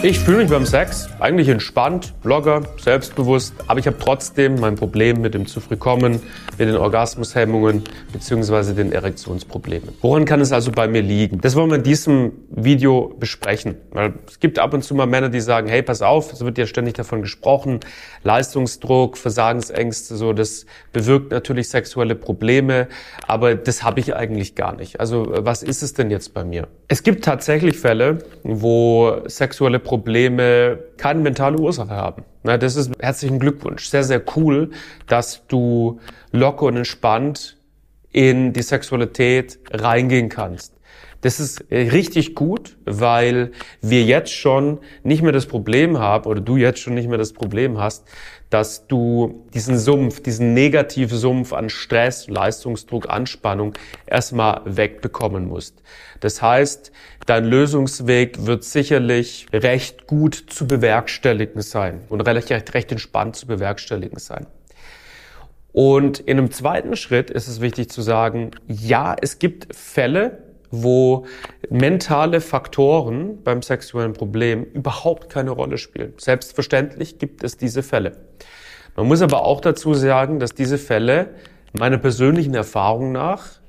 Ich fühle mich beim Sex eigentlich entspannt, locker, selbstbewusst, aber ich habe trotzdem mein Problem mit dem zu früh kommen, mit den Orgasmushemmungen bzw. den Erektionsproblemen. Woran kann es also bei mir liegen? Das wollen wir in diesem Video besprechen, weil es gibt ab und zu mal Männer, die sagen, hey, pass auf, es wird ja ständig davon gesprochen, Leistungsdruck, Versagensängste, so, das bewirkt natürlich sexuelle Probleme, aber das habe ich eigentlich gar nicht. Also was ist es denn jetzt bei mir? Es gibt tatsächlich Fälle, wo sexuelle Probleme keine mentale Ursache haben. Na, das ist herzlichen Glückwunsch. Sehr, sehr cool, dass du locker und entspannt in die Sexualität reingehen kannst. Das ist richtig gut, weil wir jetzt schon nicht mehr das Problem haben, oder du jetzt schon nicht mehr das Problem hast, dass du diesen Sumpf, diesen Negativsumpf an Stress, Leistungsdruck, Anspannung erstmal wegbekommen musst. Das heißt, dein Lösungsweg wird sicherlich recht gut zu bewerkstelligen sein und recht, recht entspannt zu bewerkstelligen sein. Und in einem zweiten Schritt ist es wichtig zu sagen, ja, es gibt Fälle, wo mentale Faktoren beim sexuellen Problem überhaupt keine Rolle spielen. Selbstverständlich gibt es diese Fälle. Man muss aber auch dazu sagen, dass diese Fälle meiner persönlichen Erfahrung nach,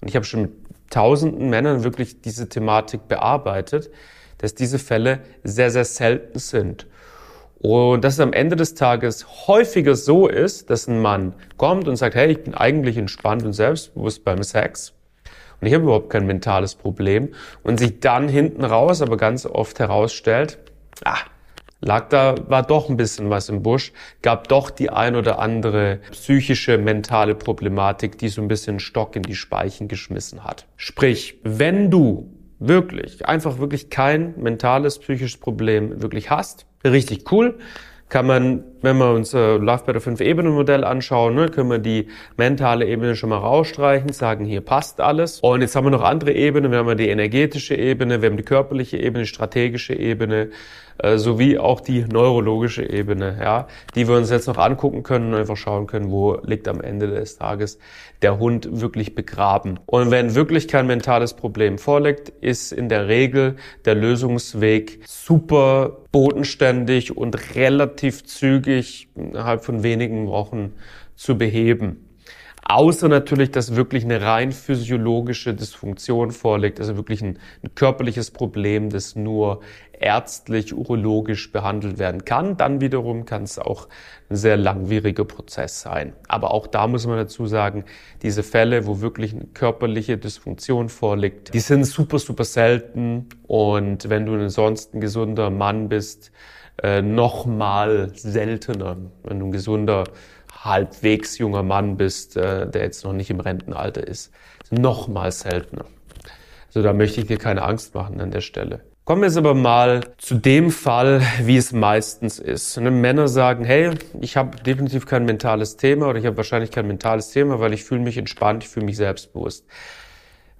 und ich habe schon mit tausenden Männern wirklich diese Thematik bearbeitet, dass diese Fälle sehr, sehr selten sind. Und dass es am Ende des Tages häufiger so ist, dass ein Mann kommt und sagt, hey, ich bin eigentlich entspannt und selbstbewusst beim Sex und ich habe überhaupt kein mentales Problem und sich dann hinten raus aber ganz oft herausstellt, ah, lag da, war doch ein bisschen was im Busch, gab doch die ein oder andere psychische, mentale Problematik, die so ein bisschen Stock in die Speichen geschmissen hat. Sprich, wenn du wirklich, einfach wirklich kein mentales, psychisches Problem wirklich hast, richtig cool, kann man, wenn wir uns äh, Love Better 5 Ebenen Modell anschauen, ne, können wir die mentale Ebene schon mal rausstreichen, sagen, hier passt alles. Und jetzt haben wir noch andere Ebenen. Wir haben die energetische Ebene, wir haben die körperliche Ebene, die strategische Ebene, äh, sowie auch die neurologische Ebene, ja, die wir uns jetzt noch angucken können und einfach schauen können, wo liegt am Ende des Tages der Hund wirklich begraben. Und wenn wirklich kein mentales Problem vorliegt, ist in der Regel der Lösungsweg super bodenständig und relativ zügig innerhalb von wenigen Wochen zu beheben. Außer natürlich, dass wirklich eine rein physiologische Dysfunktion vorliegt, also wirklich ein, ein, körperliches Problem, das nur ärztlich, urologisch behandelt werden kann. Dann wiederum kann es auch ein sehr langwieriger Prozess sein. Aber auch da muss man dazu sagen, diese Fälle, wo wirklich eine körperliche Dysfunktion vorliegt, die sind super, super selten. Und wenn du ansonsten gesunder Mann bist, äh, noch mal seltener. Wenn du ein gesunder halbwegs junger Mann bist, äh, der jetzt noch nicht im Rentenalter ist. Noch mal seltener. Also da möchte ich dir keine Angst machen an der Stelle. Kommen wir jetzt aber mal zu dem Fall, wie es meistens ist. Und Männer sagen, hey, ich habe definitiv kein mentales Thema oder ich habe wahrscheinlich kein mentales Thema, weil ich fühle mich entspannt, ich fühle mich selbstbewusst.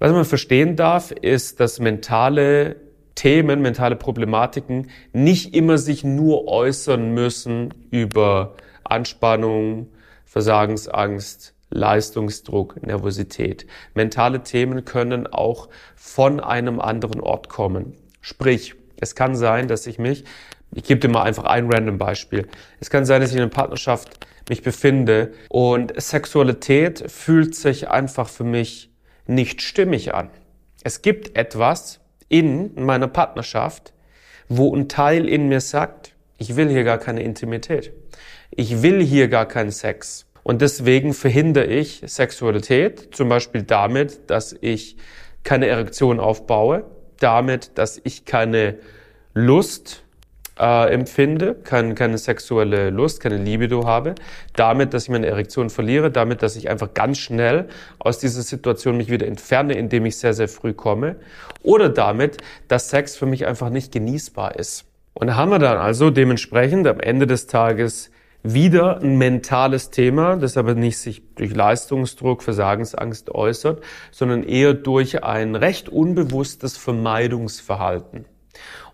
Was man verstehen darf, ist, dass mentale Themen, mentale Problematiken nicht immer sich nur äußern müssen über Anspannung, Versagensangst, Leistungsdruck, Nervosität. Mentale Themen können auch von einem anderen Ort kommen. Sprich, es kann sein, dass ich mich, ich gebe dir mal einfach ein random Beispiel. Es kann sein, dass ich in einer Partnerschaft mich befinde und Sexualität fühlt sich einfach für mich nicht stimmig an. Es gibt etwas in meiner Partnerschaft, wo ein Teil in mir sagt, ich will hier gar keine Intimität ich will hier gar keinen Sex. Und deswegen verhindere ich Sexualität, zum Beispiel damit, dass ich keine Erektion aufbaue, damit, dass ich keine Lust äh, empfinde, kein, keine sexuelle Lust, keine Libido habe, damit, dass ich meine Erektion verliere, damit, dass ich einfach ganz schnell aus dieser Situation mich wieder entferne, indem ich sehr, sehr früh komme, oder damit, dass Sex für mich einfach nicht genießbar ist. Und da haben wir dann also dementsprechend am Ende des Tages wieder ein mentales Thema, das aber nicht sich durch Leistungsdruck, Versagensangst äußert, sondern eher durch ein recht unbewusstes Vermeidungsverhalten.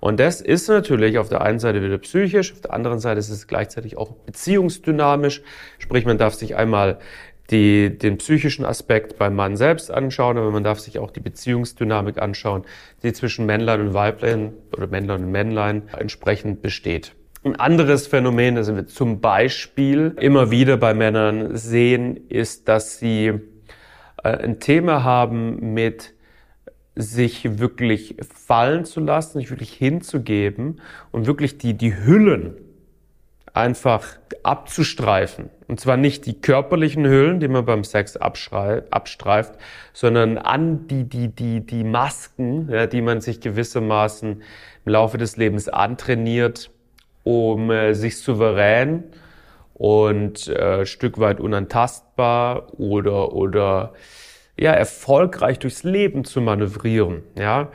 Und das ist natürlich auf der einen Seite wieder psychisch, auf der anderen Seite ist es gleichzeitig auch beziehungsdynamisch. Sprich, man darf sich einmal die, den psychischen Aspekt beim Mann selbst anschauen, aber man darf sich auch die Beziehungsdynamik anschauen, die zwischen Männlein und Weiblein oder Männlein und Männlein entsprechend besteht. Ein anderes Phänomen, das wir zum Beispiel immer wieder bei Männern sehen, ist, dass sie äh, ein Thema haben mit sich wirklich fallen zu lassen, sich wirklich hinzugeben und wirklich die, die Hüllen einfach abzustreifen. Und zwar nicht die körperlichen Hüllen, die man beim Sex abstreift, sondern an die, die, die, die Masken, ja, die man sich gewissermaßen im Laufe des Lebens antrainiert, um äh, sich souverän und äh, Stück weit unantastbar oder, oder ja, erfolgreich durchs Leben zu manövrieren. Ja?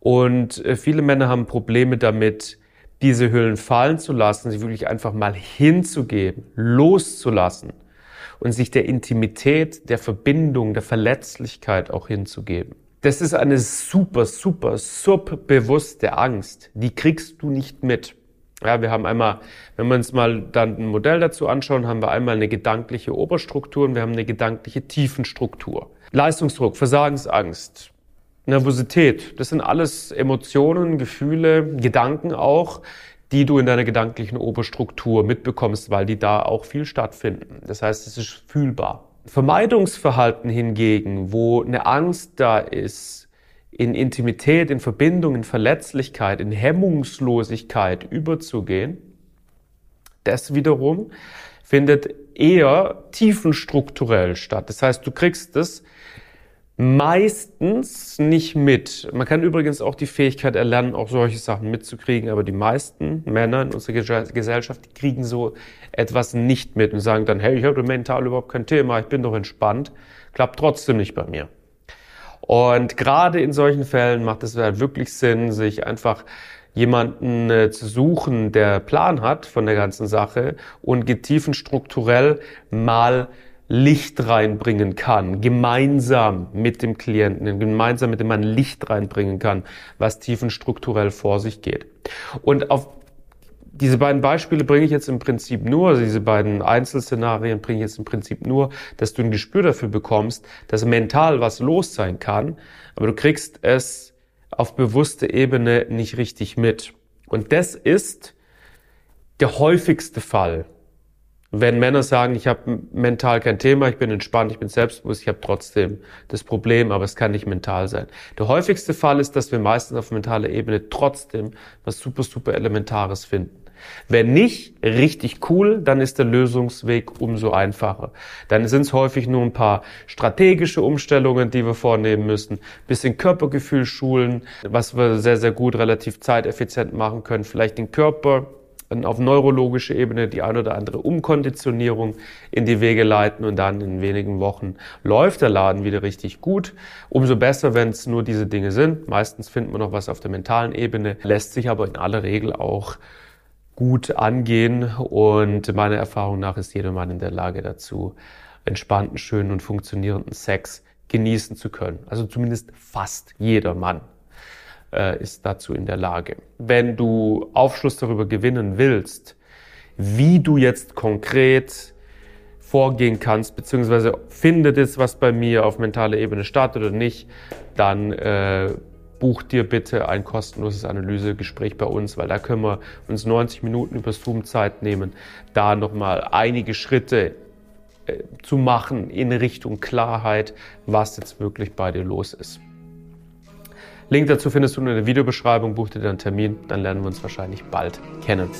Und äh, viele Männer haben Probleme damit, diese Hüllen fallen zu lassen, sie wirklich einfach mal hinzugeben, loszulassen und sich der Intimität, der Verbindung, der Verletzlichkeit auch hinzugeben. Das ist eine super, super subbewusste Angst. Die kriegst du nicht mit. Ja, wir haben einmal, wenn wir uns mal dann ein Modell dazu anschauen, haben wir einmal eine gedankliche Oberstruktur und wir haben eine gedankliche Tiefenstruktur. Leistungsdruck, Versagensangst, Nervosität, das sind alles Emotionen, Gefühle, Gedanken auch, die du in deiner gedanklichen Oberstruktur mitbekommst, weil die da auch viel stattfinden. Das heißt, es ist fühlbar. Vermeidungsverhalten hingegen, wo eine Angst da ist, in Intimität, in Verbindung, in Verletzlichkeit, in Hemmungslosigkeit überzugehen, das wiederum findet eher tiefenstrukturell statt. Das heißt, du kriegst es meistens nicht mit. Man kann übrigens auch die Fähigkeit erlernen, auch solche Sachen mitzukriegen, aber die meisten Männer in unserer Gesellschaft die kriegen so etwas nicht mit und sagen dann, hey, ich habe mental überhaupt kein Thema, ich bin doch entspannt. Klappt trotzdem nicht bei mir. Und gerade in solchen Fällen macht es halt wirklich Sinn, sich einfach jemanden äh, zu suchen, der Plan hat von der ganzen Sache und tiefenstrukturell mal Licht reinbringen kann, gemeinsam mit dem Klienten, gemeinsam mit dem man Licht reinbringen kann, was tiefenstrukturell vor sich geht. Und auf diese beiden Beispiele bringe ich jetzt im Prinzip nur, also diese beiden Einzelszenarien bringe ich jetzt im Prinzip nur, dass du ein Gespür dafür bekommst, dass mental was los sein kann, aber du kriegst es auf bewusste Ebene nicht richtig mit. Und das ist der häufigste Fall. Wenn Männer sagen, ich habe mental kein Thema, ich bin entspannt, ich bin selbstbewusst, ich habe trotzdem das Problem, aber es kann nicht mental sein. Der häufigste Fall ist, dass wir meistens auf mentaler Ebene trotzdem was super, super Elementares finden. Wenn nicht, richtig cool, dann ist der Lösungsweg umso einfacher. Dann sind es häufig nur ein paar strategische Umstellungen, die wir vornehmen müssen, bisschen Körpergefühl schulen, was wir sehr, sehr gut relativ zeiteffizient machen können, vielleicht den Körper auf neurologische Ebene die ein oder andere Umkonditionierung in die Wege leiten und dann in wenigen Wochen läuft der Laden wieder richtig gut. Umso besser, wenn es nur diese Dinge sind. Meistens findet man noch was auf der mentalen Ebene, lässt sich aber in aller Regel auch gut angehen und meiner Erfahrung nach ist jeder Mann in der Lage dazu, entspannten, schönen und funktionierenden Sex genießen zu können. Also zumindest fast jeder Mann äh, ist dazu in der Lage. Wenn du Aufschluss darüber gewinnen willst, wie du jetzt konkret vorgehen kannst, beziehungsweise findet es was bei mir auf mentaler Ebene statt oder nicht, dann äh, buch dir bitte ein kostenloses Analysegespräch bei uns, weil da können wir uns 90 Minuten über Zoom Zeit nehmen, da nochmal einige Schritte äh, zu machen in Richtung Klarheit, was jetzt wirklich bei dir los ist. Link dazu findest du in der Videobeschreibung, buch dir dann einen Termin, dann lernen wir uns wahrscheinlich bald kennen.